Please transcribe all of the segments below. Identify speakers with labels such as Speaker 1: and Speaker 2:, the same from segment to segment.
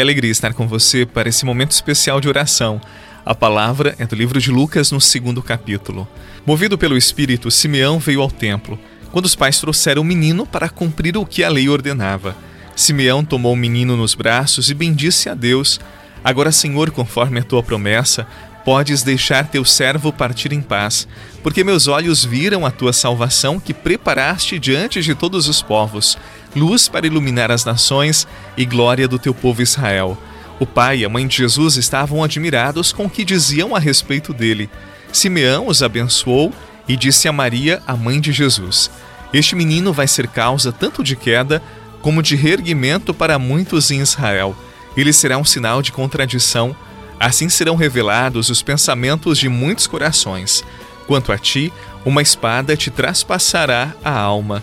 Speaker 1: Que alegria estar com você para esse momento especial de oração. A palavra é do livro de Lucas, no segundo capítulo. Movido pelo Espírito, Simeão veio ao templo, quando os pais trouxeram o menino para cumprir o que a lei ordenava. Simeão tomou o menino nos braços e bendisse a Deus. Agora, Senhor, conforme a tua promessa, podes deixar teu servo partir em paz, porque meus olhos viram a tua salvação que preparaste diante de todos os povos luz para iluminar as nações e glória do teu povo Israel. O pai e a mãe de Jesus estavam admirados com o que diziam a respeito dele. Simeão os abençoou e disse a Maria, a mãe de Jesus: Este menino vai ser causa tanto de queda como de reerguimento para muitos em Israel. Ele será um sinal de contradição. Assim serão revelados os pensamentos de muitos corações. Quanto a ti, uma espada te traspassará a alma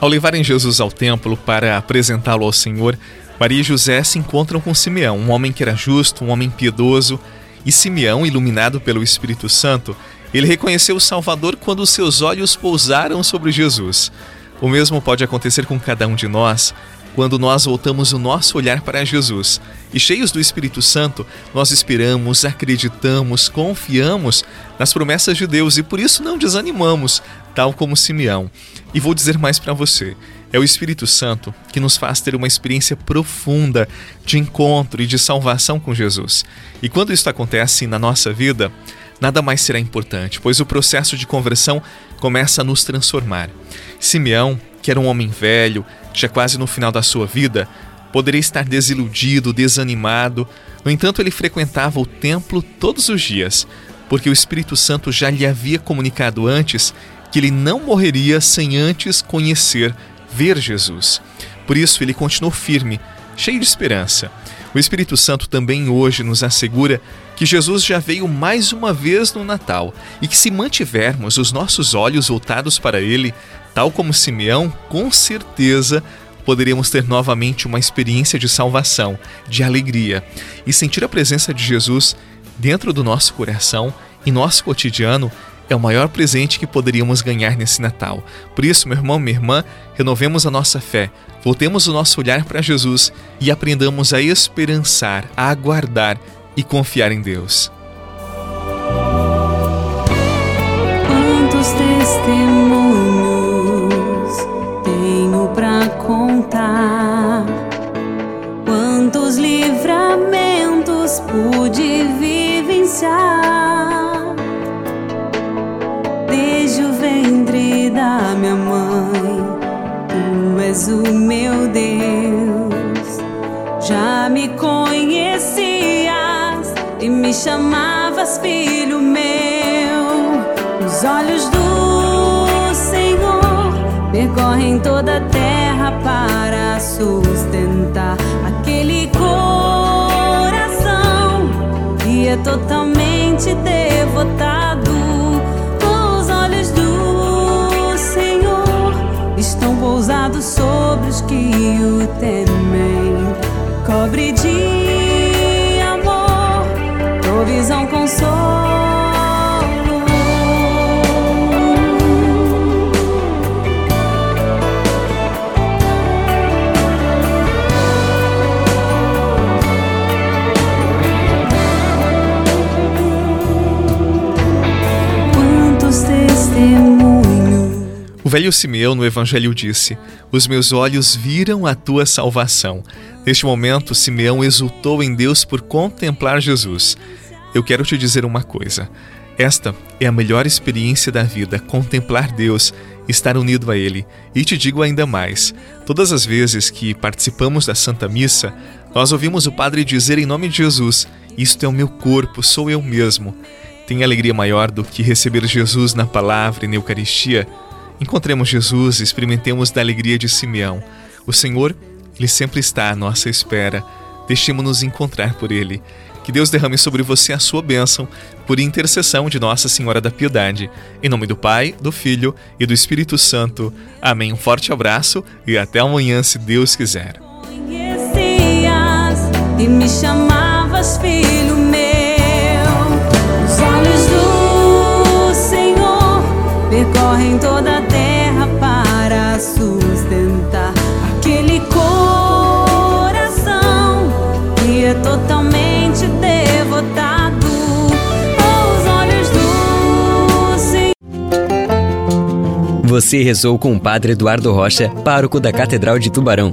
Speaker 1: Ao levarem Jesus ao templo para apresentá-lo ao Senhor, Maria e José se encontram com Simeão, um homem que era justo, um homem piedoso. E Simeão, iluminado pelo Espírito Santo, ele reconheceu o Salvador quando seus olhos pousaram sobre Jesus. O mesmo pode acontecer com cada um de nós quando nós voltamos o nosso olhar para Jesus. E cheios do Espírito Santo, nós esperamos, acreditamos, confiamos nas promessas de Deus e por isso não desanimamos, tal como Simeão. E vou dizer mais para você: é o Espírito Santo que nos faz ter uma experiência profunda de encontro e de salvação com Jesus. E quando isso acontece na nossa vida, nada mais será importante, pois o processo de conversão começa a nos transformar. Simeão, que era um homem velho, já quase no final da sua vida, poderia estar desiludido, desanimado. No entanto, ele frequentava o templo todos os dias, porque o Espírito Santo já lhe havia comunicado antes que ele não morreria sem antes conhecer, ver Jesus. Por isso, ele continuou firme, cheio de esperança. O Espírito Santo também hoje nos assegura que Jesus já veio mais uma vez no Natal e que, se mantivermos os nossos olhos voltados para Ele, tal como Simeão, com certeza poderíamos ter novamente uma experiência de salvação, de alegria e sentir a presença de Jesus dentro do nosso coração e nosso cotidiano é o maior presente que poderíamos ganhar nesse Natal. Por isso, meu irmão, minha irmã, renovemos a nossa fé, voltemos o nosso olhar para Jesus e aprendamos a esperançar, a aguardar e confiar em Deus.
Speaker 2: Da minha mãe, tu és o meu Deus. Já me conhecias e me chamavas filho meu. Os olhos do Senhor percorrem toda a terra para sustentar aquele coração que é totalmente devotado. O
Speaker 1: velho Simeão no Evangelho disse: Os meus olhos viram a tua salvação. Neste momento, Simeão exultou em Deus por contemplar Jesus. Eu quero te dizer uma coisa. Esta é a melhor experiência da vida, contemplar Deus, estar unido a Ele. E te digo ainda mais: todas as vezes que participamos da Santa Missa, nós ouvimos o Padre dizer em nome de Jesus: Isto é o meu corpo, sou eu mesmo. Tem alegria maior do que receber Jesus na palavra e na Eucaristia? Encontremos Jesus e experimentemos da alegria de Simeão. O Senhor, Ele sempre está à nossa espera. Deixemos-nos encontrar por Ele. Que Deus derrame sobre você a sua bênção, por intercessão de Nossa Senhora da Piedade. Em nome do Pai, do Filho e do Espírito Santo. Amém. Um forte abraço e até amanhã, se Deus quiser.
Speaker 2: Percorrem toda a sustentar aquele coração que é totalmente
Speaker 3: Você rezou com o Padre Eduardo Rocha, pároco da Catedral de Tubarão.